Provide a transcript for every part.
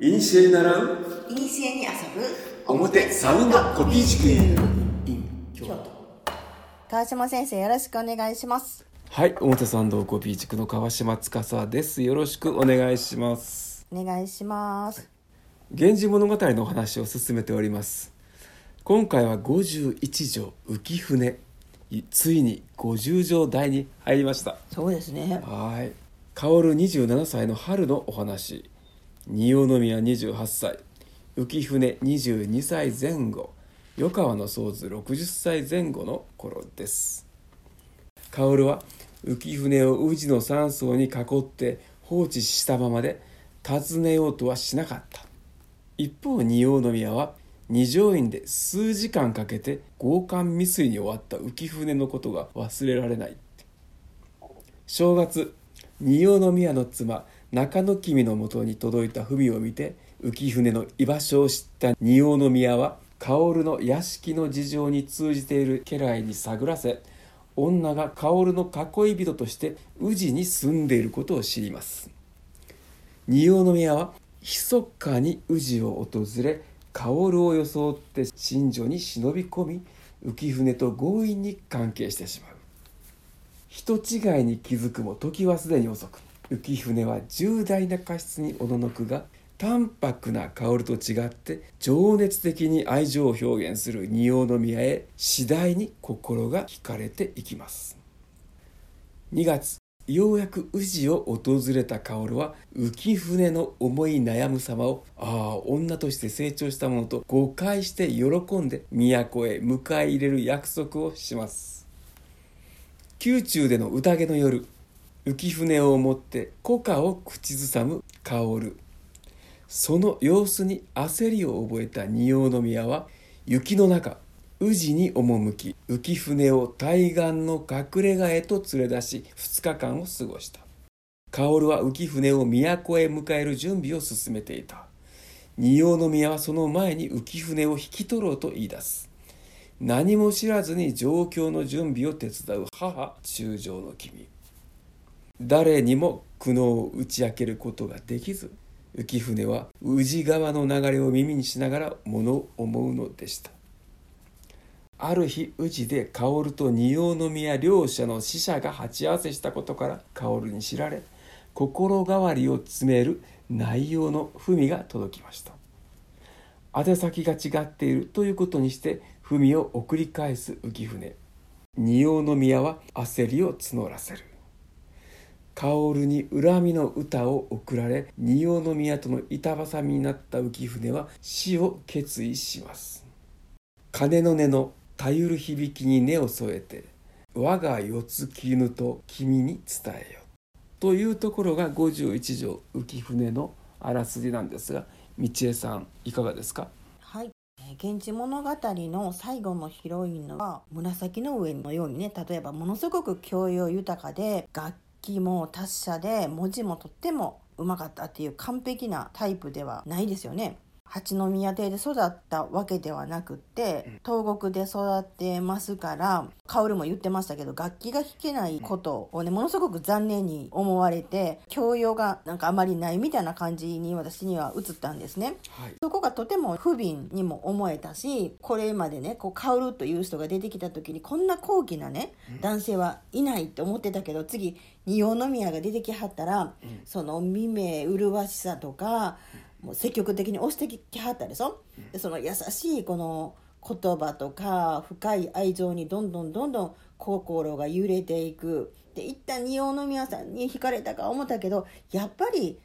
イニシエに習うイニシエに遊ぶ表サウンドコピー塾 in 京都。川島先生よろしくお願いします。はい表参道コピー塾の川島司です。よろしくお願いします。お願いします。源氏物語のお話を進めております。今回は51条浮舟。ついに50条台に入りました。そうですね。はい。薫27歳の春のお話仁王宮28歳。浮舟22歳前後。余川の宗図60歳前後の頃です。薫は浮舟を宇治の山荘に囲って放置したままで訪ねようとはしなかった。一方仁王宮は二条院で数時間かけて強姦未遂に終わった浮舟のことが忘れられない。正月仁王宮の妻中野君のもとに届いた文を見て浮舟の居場所を知った仁王宮は薫の屋敷の事情に通じている家来に探らせ女が薫の囲い人として宇治に住んでいることを知ります。仁王宮は密かに宇治を訪れ薫を装って寝女に忍び込み浮舟と強引に関係してしまう。人違いに気づくも時はすでに遅く浮舟は重大な過失におののくが淡白な薫と違って情熱的に愛情を表現する仁王宮へ次第に心が惹かれていきます。2月ようやく宇治を訪れた薫は浮舟の思い悩む様をああ女として成長したものと誤解して喜んで都へ迎え入れる約束をします。宮中での宴の夜浮舟を持って古歌を口ずさむ薫。その様子に焦りを覚えた仁王宮は雪の中宇治に赴き浮舟を対岸の隠れ家へと連れ出し2日間を過ごした。薫は浮舟を都へ迎える準備を進めていた。仁王宮はその前に浮舟を引き取ろうと言い出す。何も知らずに状況の準備を手伝う母中将の君。誰にも苦悩を打ち明けることができず浮舟は宇治川の流れを耳にしながら物を思うのでした。ある日宇治で薫と仁王宮両者の死者が鉢合わせしたことから薫に知られ心変わりを詰める内容の文が届きました。宛先が違っているということにして文を送り返す浮舟。仁王宮は焦りを募らせる。薫に恨みの歌を送られ仁王宮との板挟みになった浮舟は死を決意します。鐘の音のたゆる響きに根を添えて我が四つ絹と君に伝えよ。というところが51条浮舟のあらすじなんですが道恵さんいかがですか？はい「源氏物語」の最後のヒロインのは紫の上のようにね例えばものすごく教養豊かで楽きも達者で文字もとってもうまかったっていう完璧なタイプではないですよね。八宮邸で育ったわけではなくって東国で育ってますから薫も言ってましたけど楽器が弾けないことをねものすごく残念に思われて教養がなんかあまりないみたいな感じに私には映ったんですね、はい、そこがとても不憫にも思えたしこれまでねこう薫という人が出てきた時にこんな高貴なね男性はいないって思ってたけど次仁王宮が出てきはったら、その未明麗しさとか、もう積極的に押してきはったでしょ、でその優しいこの言葉とか深い愛情にどんどんどんどん心が揺れていく。で一旦仁王宮さんに惹かれたか思ったけどやっぱり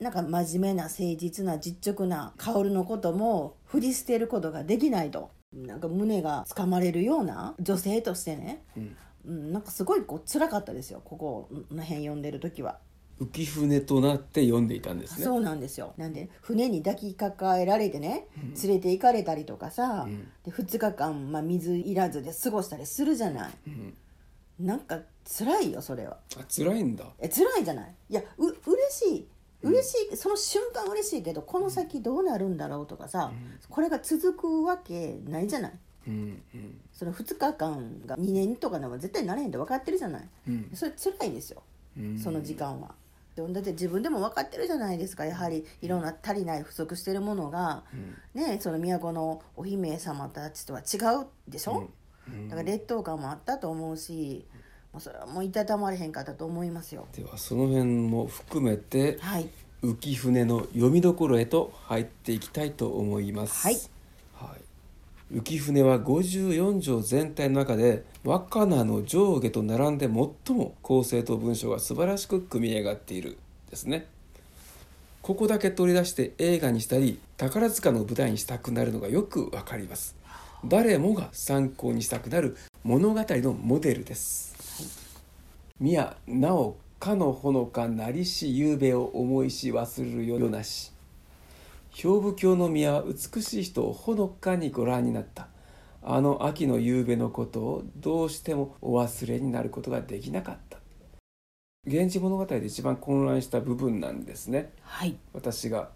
なんか真面目な誠実な実直な薫のことも振り捨てることができないと。なんか胸がつかまれるような女性としてね、うん。うん、なんかすごいこう辛かったですよここの辺読んでる時は。浮舟となって読んでいたんですね。そうなんですよ。なんで船に抱きかかえられてね連れて行かれたりとかさ、うん、で2日間、まあ、水いらずで過ごしたりするじゃない、うん、なんか辛いよそれは。あ辛いんだ。え辛いじゃない。いやう嬉しい。嬉しい、うん、その瞬間嬉しいけどこの先どうなるんだろうとかさ、これが続くわけないじゃない、うんうん、その2日間が2年とかでも絶対なれへんって分かってるじゃない、うん、それ辛いですよ、その時間は。だって自分でも分かってるじゃないですか。やはりいろんな足りない不足してるものが、ねその都のお姫様たちとは違うでしょ、うん。だから劣等感もあったと思うしもうそれはもういたたまれへんかったと思いますよ。ではその辺も含めてはい。浮舟の読みどころへと入っていきたいと思います。はいはい浮舟は54条全体の中で和歌名の上下と並んで最も構成と文章が素晴らしく組み上がっているですね。ここだけ取り出して映画にしたり宝塚の舞台にしたくなるのがよくわかります。誰もが参考にしたくなる物語のモデルです。宮なおかのほのかなりしゆうべを思いし忘れるよなし兵部京の宮は美しい人をほのかにご覧になった。あの秋の夕べのことをどうしてもお忘れになることができなかった。源氏物語で一番混乱した部分なんですね。はい。私が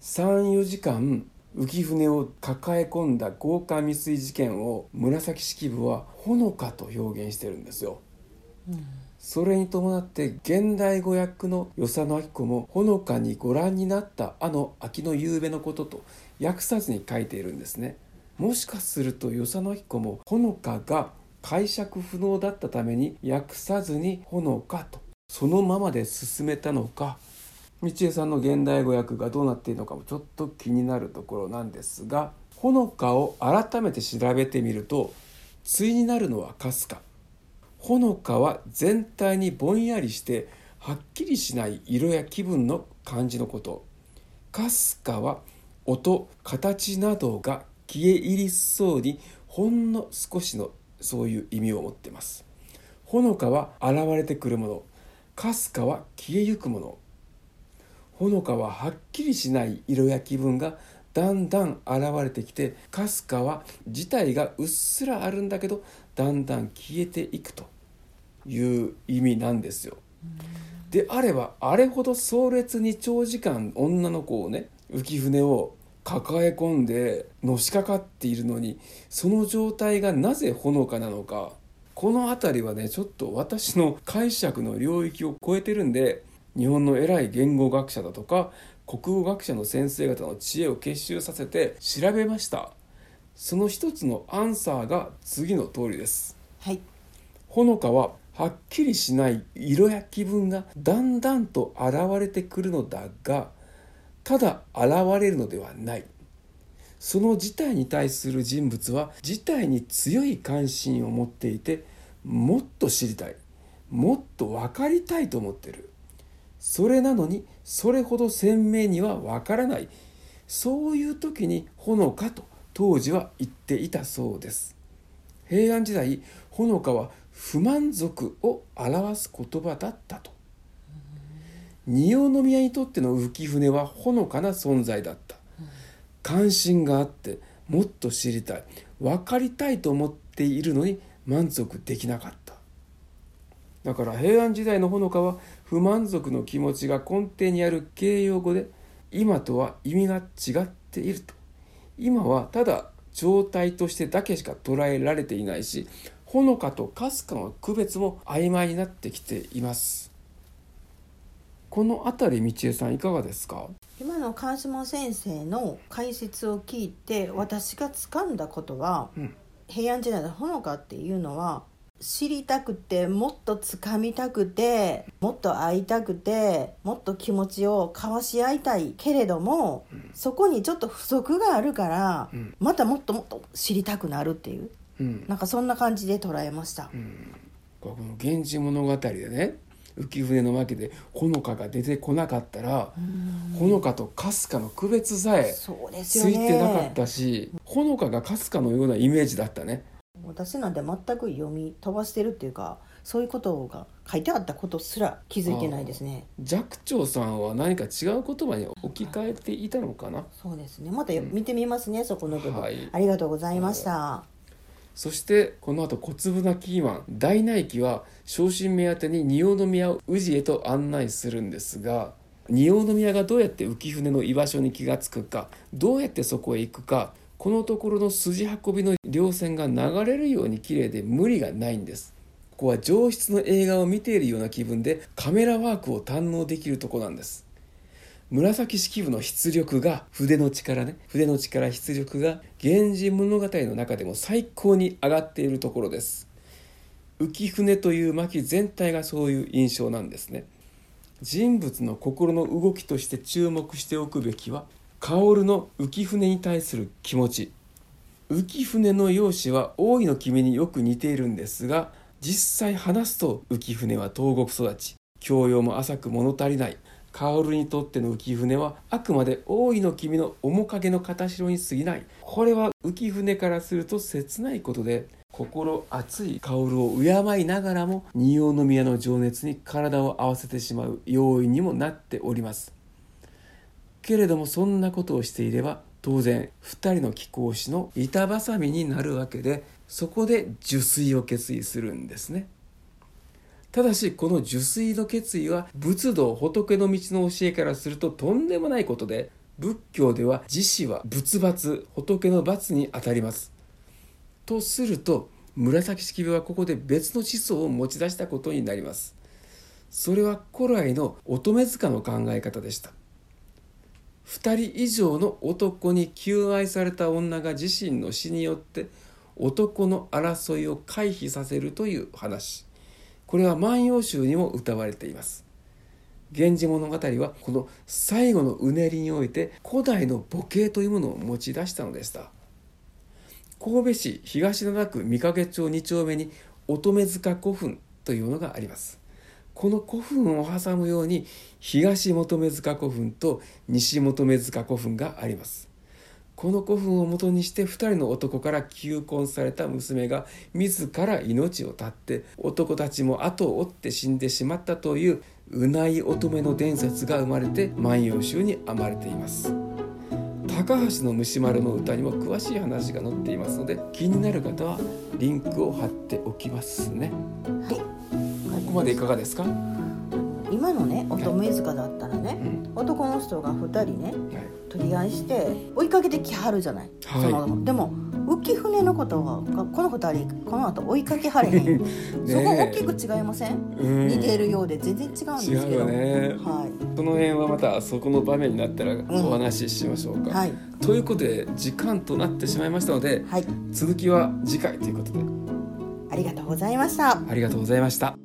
34時間浮舟を抱え込んだ豪華未遂事件を紫式部はほのかと表現してるんですよそれに伴って現代語訳の与謝野明子もほのかにご覧になったあの秋の夕べのことと訳さずに書いているんですね。もしかすると与謝野明子もほのかが解釈不能だったために訳さずにほのかとそのままで進めたのか。道枝さんの現代語訳がどうなっているのかもちょっと気になるところなんですがほのかを改めて調べてみると対になるのはかすか。ほのかは全体にぼんやりしてはっきりしない色や気分の感じのこと。かすかは音形などが消え入りそうにほんの少しのそういう意味を持っています。ほのかは現れてくるもの。かすかは消えゆくもの。ほのかははっきりしない色や気分がだんだん現れてきてかすかは自体がうっすらあるんだけどだんだん消えていくと。いう意味なんですよ。であればあれほど壮烈に長時間女の子をね浮舟を抱え込んでのしかかっているのにその状態がなぜほのかなのかこの辺りはねちょっと私の解釈の領域を超えてるんで日本の偉い言語学者だとか国語学者の先生方の知恵を結集させて調べました。その一つのアンサーが次の通りです。はい。ほのかははっきりしない色や気分がだんだんと現れてくるのだがただ現れるのではない。その事態に対する人物は事態に強い関心を持っていてもっと知りたいもっと分かりたいと思ってる。それなのにそれほど鮮明には分からない。そういう時にほのかと当時は言っていたそうです。平安時代ほのかは不満足を表す言葉だったと。仁王宮にとっての浮舟はほのかな存在だった。関心があってもっと知りたい分かりたいと思っているのに満足できなかった。だから平安時代のほのかは不満足の気持ちが根底にある形容語で今とは意味が違っていると。今はただ状態としてだけしか捉えられていないしほのかとかすかの区別も曖昧になってきています。この辺り道枝さんいかがですか？今の川島先生の解説を聞いて私が掴んだことは、うん。平安時代のほのかっていうのは知りたくてもっと掴みたくてもっと会いたくてもっと気持ちを交わし合いたいけれども、そこにちょっと不足があるから、うん。またもっともっと知りたくなるっていううん。なんかそんな感じで捉えました。この「源氏物語」でね浮舟の訳でほのかが出てこなかったらほのかとかすかの区別さえついてなかったしほのかがかすかのようなイメージだったね。私なんて全く読み飛ばしてるっていうかそういうことが書いてあったことすら気づいてないですね。寂聴さんは何か違う言葉に置き換えていたのかな？そうですね。またよ見てみますねそこの部分、はい。ありがとうございました、そしてこの後小粒なキーマン大内記は昇進目当てに仁王宮を宇治へと案内するんですが仁王宮がどうやって浮舟の居場所に気がつくかどうやってそこへ行くかこのところの筋運びの稜線が流れるように綺麗で無理がないんです。ここは上質の映画を見ているような気分でカメラワークを堪能できるとこなんです。紫式部の出力が筆の力ね。筆の力出力が「源氏物語」の中でも最高に上がっているところです。浮舟という巻全体がそういう印象なんですね。人物の心の動きとして注目しておくべきは薫の浮舟に対する気持ち。浮舟の容姿は大井の君によく似ているんですが実際話すと浮舟は東国育ち。教養も浅く物足りない。薫にとっての浮舟はあくまで大井の君の面影の片白に過ぎない。これは浮舟からすると切ないことで心熱い薫を敬いながらも仁王宮の情熱に体を合わせてしまう要因にもなっております。けれどもそんなことをしていれば当然2人の貴公子の板挟みになるわけでそこで受水を決意するんですね。ただしこの受水の決意は仏道仏の道の教えからするととんでもないことで仏教では自死は仏罰仏の罰にあたります。とすると紫式部はここで別の思想を持ち出したことになります。それは古来の乙女塚の考え方でした。2人以上の男に求愛された女が自身の死によって男の争いを回避させるという話。これは万葉集にも歌われています。源氏物語はこの最後のうねりにおいて古代の母系というものを持ち出したのでした。神戸市東灘区御影町2丁目に乙女塚古墳というのがあります。この古墳を挟むように東求目塚古墳と西求目塚古墳があります。この古墳をもとにして2人の男から求婚された娘が自ら命を絶って男たちも後を追って死んでしまったといううない乙女の伝説が生まれて万葉集に編まれています。高橋の虫丸の歌にも詳しい話が載っていますので気になる方はリンクを貼っておきますね。はい。ここまでいかがですか、今のね乙女塚だったら男の人が2人ねはい。取り合いして追いかけてきはるじゃない、はい。そのでも浮舟のことはこの2人この後追いかけはれへん。そこ大きく違いません、うん。似てるようで。全然違うんですけど。違うよね。はい。その辺はまたそこの場面になったらお話ししましょうか、はい。ということで時間となってしまいましたのではい。続きは次回ということで。ありがとうございました。ありがとうございました